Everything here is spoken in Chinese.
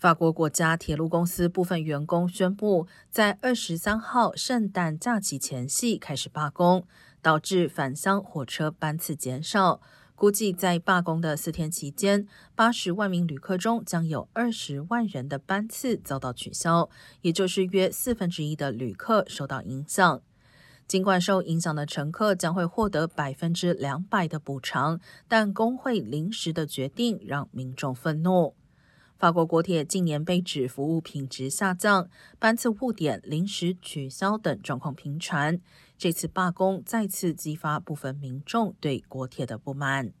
法国国家铁路公司部分员工宣布，在二十三号圣诞假期前夕开始罢工，导致返乡火车班次减少。估计在罢工的四天期间，八十万名旅客中将有二十万人的班次遭到取消，也就是约四分之一的旅客受到影响。尽管受影响的乘客将会获得百分之两百的补偿，但工会临时的决定让民众愤怒。法国国铁近年被指服务品质下降、班次误点、临时取消等状况频传，这次罢工再次激发部分民众对国铁的不满。